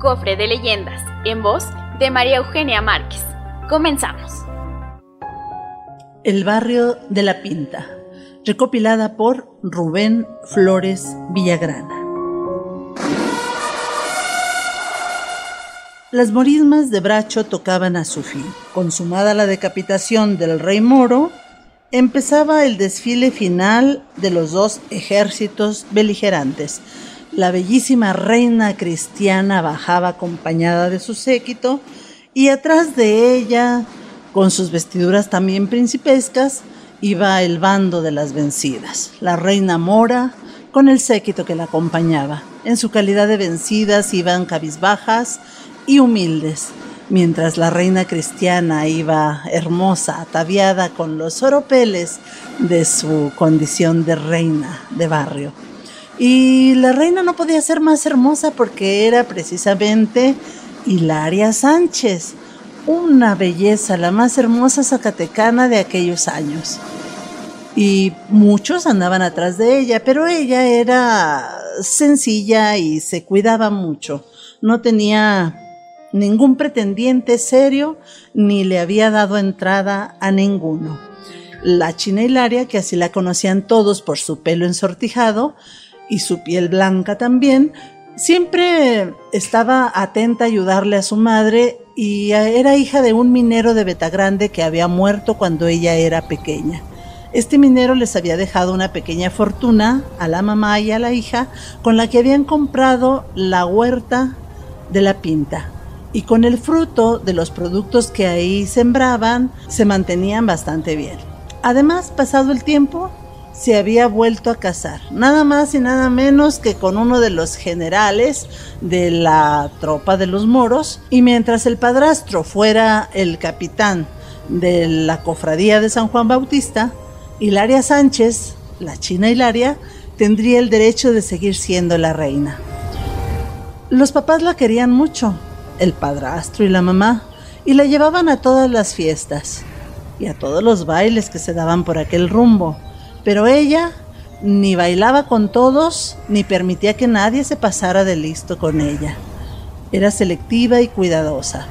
Cofre de Leyendas, en voz de María Eugenia Márquez. Comenzamos. El barrio de la Pinta, recopilada por Rubén Flores Villagrana. Las morismas de Bracho tocaban a su fin. Consumada la decapitación del rey moro, empezaba el desfile final de los dos ejércitos beligerantes. La bellísima reina cristiana bajaba acompañada de su séquito y atrás de ella, con sus vestiduras también principescas, iba el bando de las vencidas, la reina mora con el séquito que la acompañaba. En su calidad de vencidas iban cabizbajas y humildes, mientras la reina cristiana iba hermosa, ataviada con los oropeles de su condición de reina de barrio. Y la reina no podía ser más hermosa porque era precisamente Hilaria Sánchez, una belleza, la más hermosa zacatecana de aquellos años. Y muchos andaban atrás de ella, pero ella era sencilla y se cuidaba mucho. No tenía ningún pretendiente serio ni le había dado entrada a ninguno. La china Hilaria, que así la conocían todos por su pelo ensortijado y su piel blanca también, siempre estaba atenta a ayudarle a su madre y era hija de un minero de Betagrande que había muerto cuando ella era pequeña. Este minero les había dejado una pequeña fortuna a la mamá y a la hija con la que habían comprado la huerta de la pinta y con el fruto de los productos que ahí sembraban se mantenían bastante bien. Además, pasado el tiempo, se había vuelto a casar, nada más y nada menos que con uno de los generales de la tropa de los moros, y mientras el padrastro fuera el capitán de la cofradía de San Juan Bautista, Hilaria Sánchez, la china Hilaria, tendría el derecho de seguir siendo la reina. Los papás la querían mucho, el padrastro y la mamá, y la llevaban a todas las fiestas y a todos los bailes que se daban por aquel rumbo. Pero ella ni bailaba con todos, ni permitía que nadie se pasara de listo con ella. Era selectiva y cuidadosa.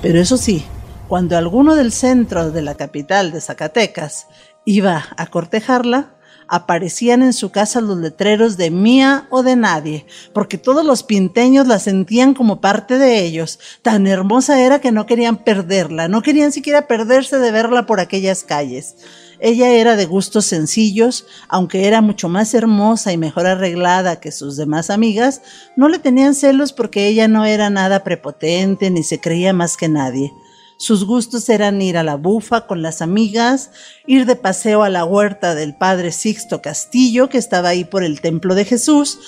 Pero eso sí, cuando alguno del centro de la capital de Zacatecas iba a cortejarla, aparecían en su casa los letreros de mía o de nadie, porque todos los pinteños la sentían como parte de ellos. Tan hermosa era que no querían perderla, no querían siquiera perderse de verla por aquellas calles. Ella era de gustos sencillos, aunque era mucho más hermosa y mejor arreglada que sus demás amigas, no le tenían celos porque ella no era nada prepotente ni se creía más que nadie. Sus gustos eran ir a la bufa con las amigas, ir de paseo a la huerta del padre Sixto Castillo, que estaba ahí por el templo de Jesús,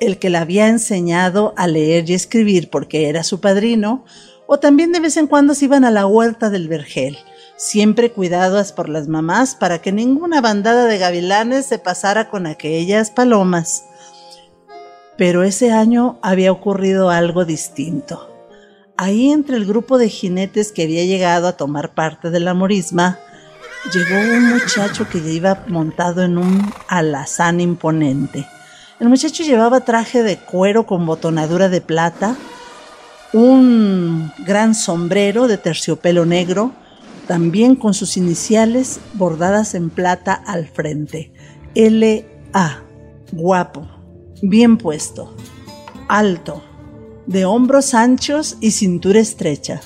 el que le había enseñado a leer y escribir porque era su padrino, o también de vez en cuando se iban a la huerta del vergel, siempre cuidadas por las mamás para que ninguna bandada de gavilanes se pasara con aquellas palomas. Pero ese año había ocurrido algo distinto. Ahí entre el grupo de jinetes que había llegado a tomar parte de la morisma, llegó un muchacho que iba montado en un alazán imponente. El muchacho llevaba traje de cuero con botonadura de plata, un gran sombrero de terciopelo negro, también con sus iniciales bordadas en plata al frente. L.A. Guapo, bien puesto, alto, de hombros anchos y cintura estrecha.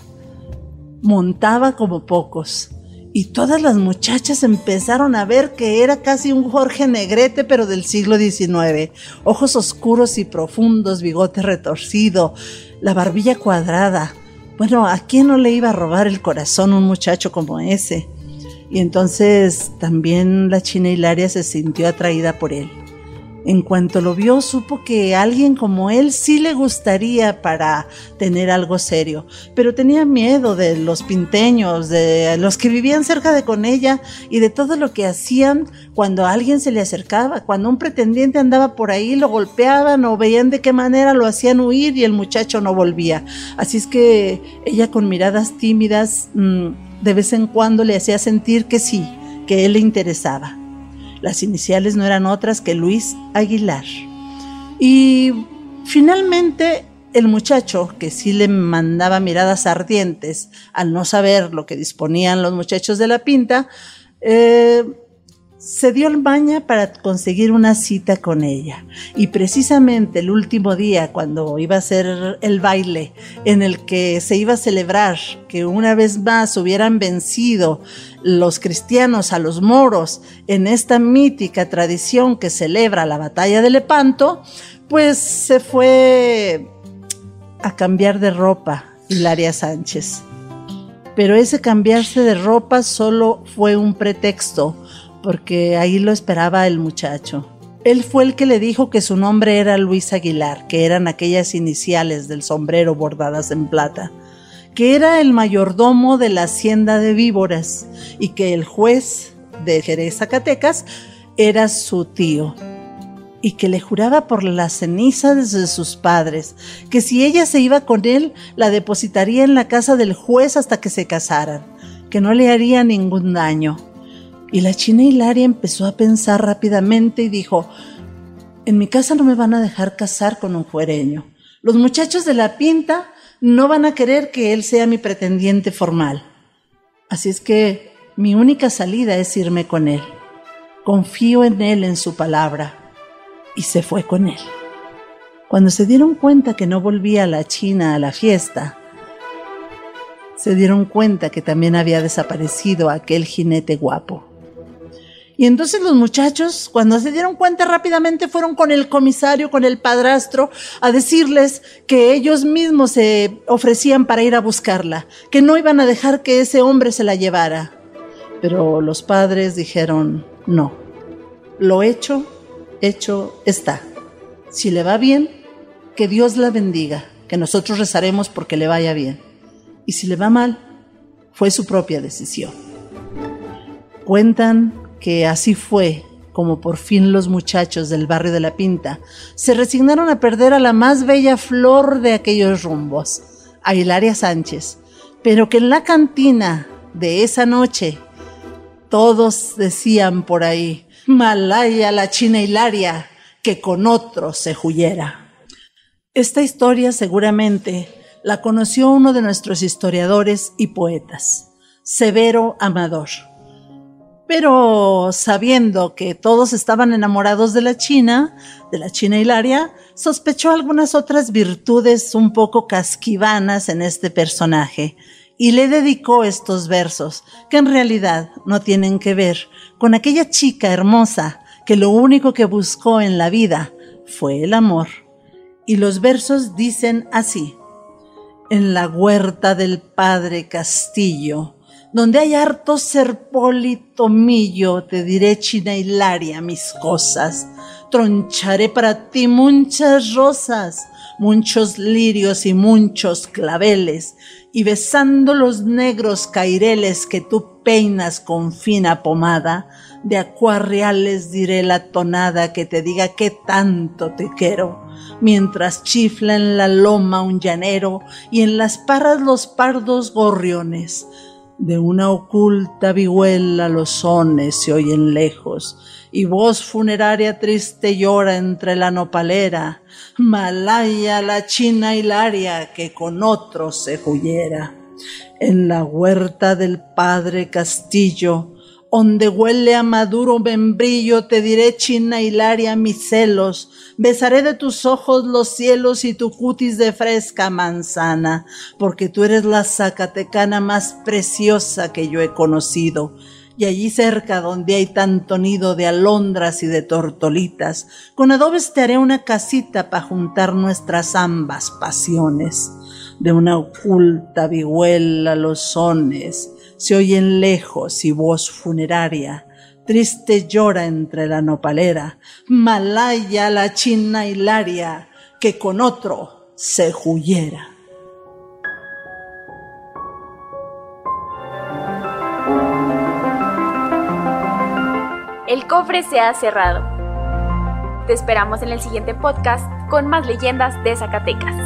Montaba como pocos, y todas las muchachas empezaron a ver que era casi un Jorge Negrete, pero del siglo XIX. Ojos oscuros y profundos, bigote retorcido, la barbilla cuadrada, Bueno, ¿a quién no le iba a robar el corazón un muchacho como ese? Y entonces también la china Hilaria se sintió atraída por él. En cuanto lo vio, supo que alguien como él sí le gustaría para tener algo serio, pero tenía miedo de los pinteños, de los que vivían cerca de con ella y de todo lo que hacían cuando alguien se le acercaba. Cuando un pretendiente andaba por ahí, lo golpeaban o veían de qué manera lo hacían huir y el muchacho no volvía. Así es que ella con miradas tímidas mm, de vez en cuando le hacía sentir que sí, que él le interesaba. Las iniciales no eran otras que Luis Aguilar. Y finalmente el muchacho, que sí le mandaba miradas ardientes al no saber lo que disponían los muchachos de la pinta, eh, se dio el baña para conseguir una cita con ella. Y precisamente el último día, cuando iba a ser el baile en el que se iba a celebrar que una vez más hubieran vencido los cristianos a los moros en esta mítica tradición que celebra la batalla de Lepanto, pues se fue a cambiar de ropa Hilaria Sánchez. Pero ese cambiarse de ropa solo fue un pretexto porque ahí lo esperaba el muchacho. Él fue el que le dijo que su nombre era Luis Aguilar, que eran aquellas iniciales del sombrero bordadas en plata, que era el mayordomo de la hacienda de víboras y que el juez de Jerez Zacatecas era su tío y que le juraba por la ceniza de sus padres que si ella se iba con él la depositaría en la casa del juez hasta que se casaran, que no le haría ningún daño y la china Hilaria empezó a pensar rápidamente y dijo, en mi casa no me van a dejar casar con un fuereño. Los muchachos de la pinta no van a querer que él sea mi pretendiente formal. Así es que mi única salida es irme con él. Confío en él, en su palabra. Y se fue con él. Cuando se dieron cuenta que no volvía la China a la fiesta, se dieron cuenta que también había desaparecido aquel jinete guapo. Y entonces los muchachos, cuando se dieron cuenta rápidamente, fueron con el comisario, con el padrastro, a decirles que ellos mismos se ofrecían para ir a buscarla, que no iban a dejar que ese hombre se la llevara. Pero los padres dijeron, no, lo hecho, hecho está. Si le va bien, que Dios la bendiga, que nosotros rezaremos porque le vaya bien. Y si le va mal, fue su propia decisión. Cuentan que así fue como por fin los muchachos del barrio de la Pinta se resignaron a perder a la más bella flor de aquellos rumbos, a Hilaria Sánchez, pero que en la cantina de esa noche todos decían por ahí, Malaya la china Hilaria, que con otro se huyera. Esta historia seguramente la conoció uno de nuestros historiadores y poetas, Severo Amador pero sabiendo que todos estaban enamorados de la China, de la China Hilaria, sospechó algunas otras virtudes un poco casquivanas en este personaje y le dedicó estos versos, que en realidad no tienen que ver con aquella chica hermosa que lo único que buscó en la vida fue el amor. Y los versos dicen así, en la huerta del padre Castillo, donde hay harto serpólito millo, te diré china hilaria mis cosas. Troncharé para ti muchas rosas, muchos lirios y muchos claveles, y besando los negros caireles que tú peinas con fina pomada, de acuarreales diré la tonada que te diga que tanto te quiero, mientras chifla en la loma un llanero y en las parras los pardos gorriones de una oculta vihuela los sones se oyen lejos, y voz funeraria triste llora entre la nopalera, Malaya la china hilaria que con otro se huyera. En la huerta del padre Castillo, donde huele a maduro membrillo, te diré, China Hilaria, mis celos, besaré de tus ojos los cielos y tu cutis de fresca manzana, porque tú eres la zacatecana más preciosa que yo he conocido. Y allí cerca donde hay tanto nido de alondras y de tortolitas, con adobes te haré una casita para juntar nuestras ambas pasiones de una oculta vihuela los sones, se oyen lejos y voz funeraria, triste llora entre la nopalera, Malaya la china hilaria, que con otro se huyera. El cofre se ha cerrado. Te esperamos en el siguiente podcast con más leyendas de Zacatecas.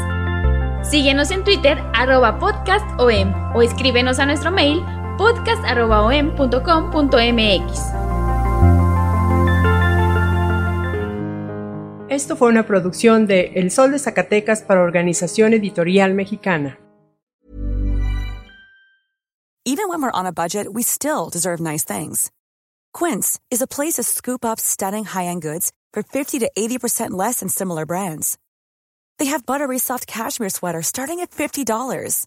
Síguenos en Twitter, arroba podcastom, o escríbenos a nuestro mail podcast.om.com.mx. Esto fue una producción de El Sol de Zacatecas para Organización Editorial Mexicana. Even when we're on a budget, we still deserve nice things. Quince is a place to scoop up stunning high-end goods for 50 to 80% less than similar brands. They have buttery soft cashmere sweaters starting at $50,